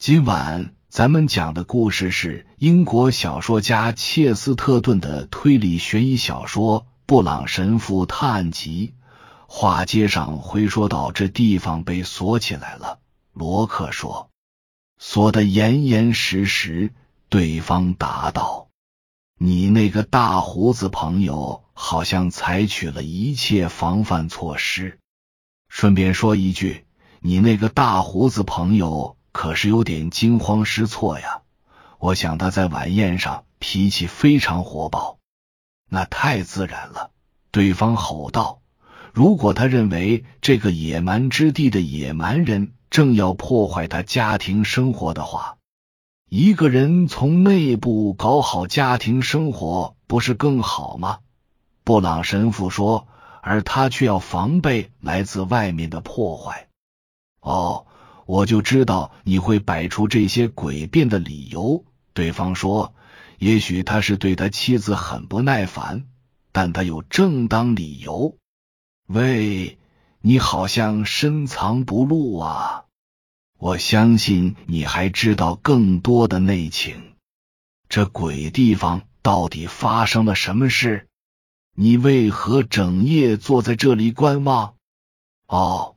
今晚咱们讲的故事是英国小说家切斯特顿的推理悬疑小说《布朗神父探案集》。话接上回说到，这地方被锁起来了。罗克说：“锁得严严实实。”对方答道：“你那个大胡子朋友好像采取了一切防范措施。顺便说一句，你那个大胡子朋友。”可是有点惊慌失措呀！我想他在晚宴上脾气非常火爆，那太自然了。对方吼道：“如果他认为这个野蛮之地的野蛮人正要破坏他家庭生活的话，一个人从内部搞好家庭生活不是更好吗？”布朗神父说，而他却要防备来自外面的破坏。哦。我就知道你会摆出这些诡辩的理由。对方说：“也许他是对他妻子很不耐烦，但他有正当理由。”喂，你好像深藏不露啊！我相信你还知道更多的内情。这鬼地方到底发生了什么事？你为何整夜坐在这里观望？哦。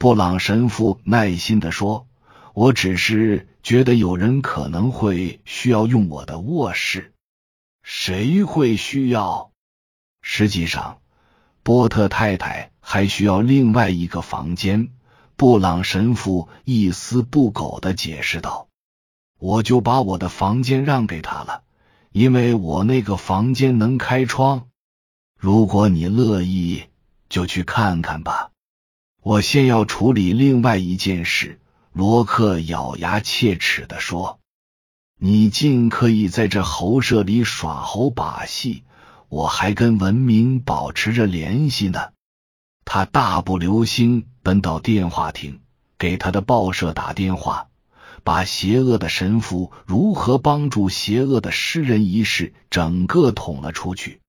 布朗神父耐心的说：“我只是觉得有人可能会需要用我的卧室。谁会需要？实际上，波特太太还需要另外一个房间。”布朗神父一丝不苟的解释道：“我就把我的房间让给他了，因为我那个房间能开窗。如果你乐意，就去看看吧。”我先要处理另外一件事，罗克咬牙切齿的说：“你尽可以在这猴舍里耍猴把戏，我还跟文明保持着联系呢。”他大步流星奔到电话亭，给他的报社打电话，把邪恶的神父如何帮助邪恶的诗人一事整个捅了出去，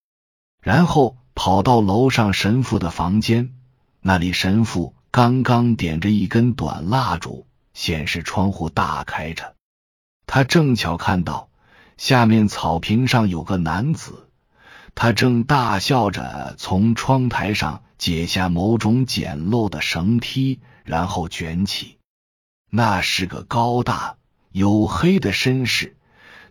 然后跑到楼上神父的房间。那里，神父刚刚点着一根短蜡烛，显示窗户大开着。他正巧看到下面草坪上有个男子，他正大笑着从窗台上解下某种简陋的绳梯，然后卷起。那是个高大黝黑的绅士，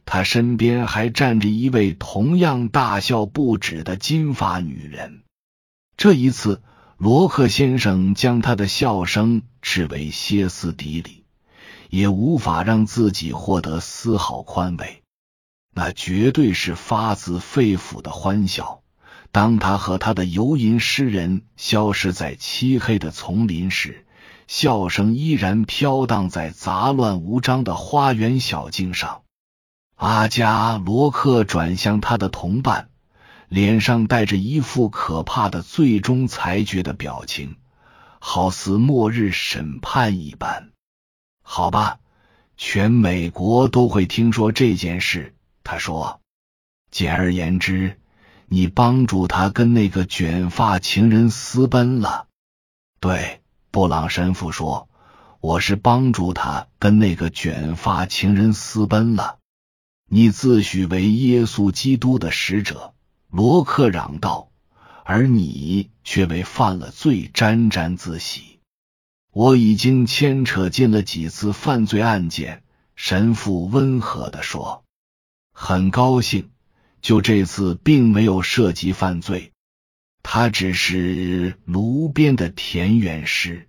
他身边还站着一位同样大笑不止的金发女人。这一次。罗克先生将他的笑声视为歇斯底里，也无法让自己获得丝毫宽慰。那绝对是发自肺腑的欢笑。当他和他的游吟诗人消失在漆黑的丛林时，笑声依然飘荡在杂乱无章的花园小径上。阿加罗克转向他的同伴。脸上带着一副可怕的最终裁决的表情，好似末日审判一般。好吧，全美国都会听说这件事。他说：“简而言之，你帮助他跟那个卷发情人私奔了。”对，布朗神父说：“我是帮助他跟那个卷发情人私奔了。”你自诩为耶稣基督的使者。罗克嚷道：“而你却为犯了罪沾沾自喜。我已经牵扯进了几次犯罪案件。”神父温和的说：“很高兴，就这次并没有涉及犯罪，他只是炉边的田园诗。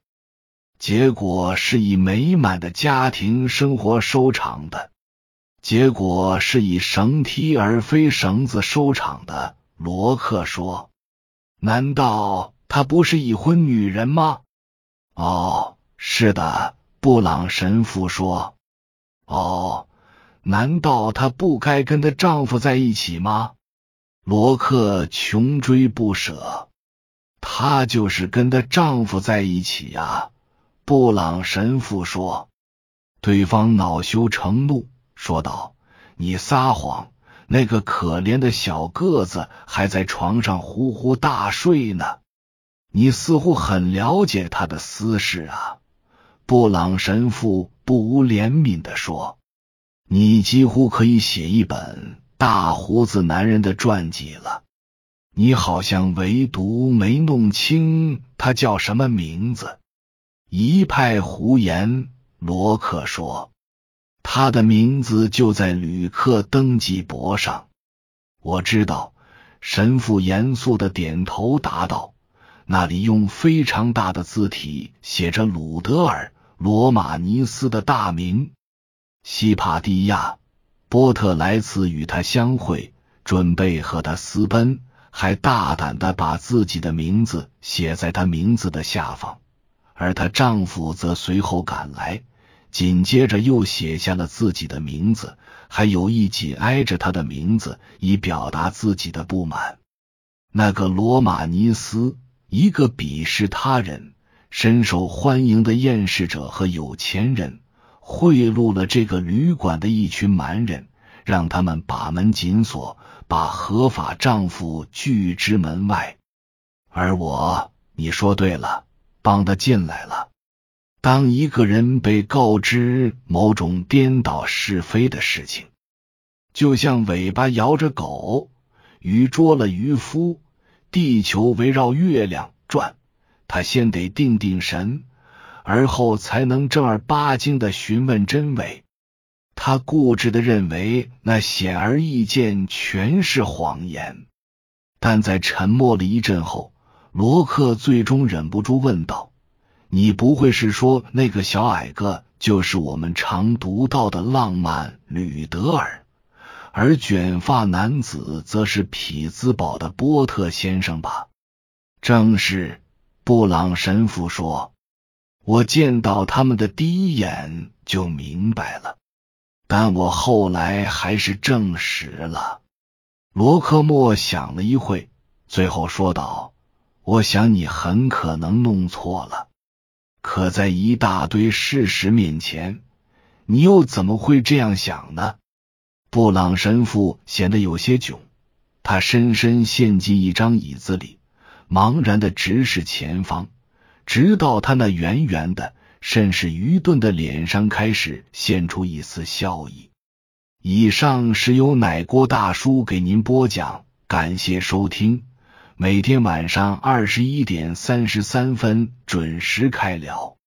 结果是以美满的家庭生活收场的。”结果是以绳梯而非绳子收场的。罗克说：“难道她不是已婚女人吗？”“哦，是的。”布朗神父说。“哦，难道她不该跟她丈夫在一起吗？”罗克穷追不舍。“她就是跟她丈夫在一起呀。”布朗神父说。对方恼羞成怒。说道：“你撒谎！那个可怜的小个子还在床上呼呼大睡呢。你似乎很了解他的私事啊。”布朗神父不无怜悯的说：“你几乎可以写一本大胡子男人的传记了。你好像唯独没弄清他叫什么名字。”一派胡言。罗克说：“他的名字就在旅客登记簿上。”我知道。神父严肃的点头答道：“那里用非常大的字体写着鲁德尔·罗马尼斯的大名。西帕蒂亚·波特来此与他相会，准备和他私奔，还大胆的把自己的名字写在他名字的下方。而她丈夫则随后赶来，紧接着又写下了自己的名字。”还有意紧挨着他的名字，以表达自己的不满。那个罗马尼斯，一个鄙视他人、深受欢迎的厌世者和有钱人，贿赂了这个旅馆的一群蛮人，让他们把门紧锁，把合法丈夫拒之门外。而我，你说对了，帮他进来了。当一个人被告知某种颠倒是非的事情，就像尾巴摇着狗，鱼捉了渔夫，地球围绕月亮转，他先得定定神，而后才能正儿八经的询问真伪。他固执的认为那显而易见全是谎言，但在沉默了一阵后，罗克最终忍不住问道。你不会是说那个小矮个就是我们常读到的浪漫吕德尔，而卷发男子则是匹兹堡的波特先生吧？正是，布朗神父说。我见到他们的第一眼就明白了，但我后来还是证实了。罗克莫想了一会，最后说道：“我想你很可能弄错了。”可在一大堆事实面前，你又怎么会这样想呢？布朗神父显得有些窘，他深深陷进一张椅子里，茫然的直视前方，直到他那圆圆的、甚是愚钝的脸上开始现出一丝笑意。以上是由奶锅大叔给您播讲，感谢收听。每天晚上二十一点三十三分准时开聊。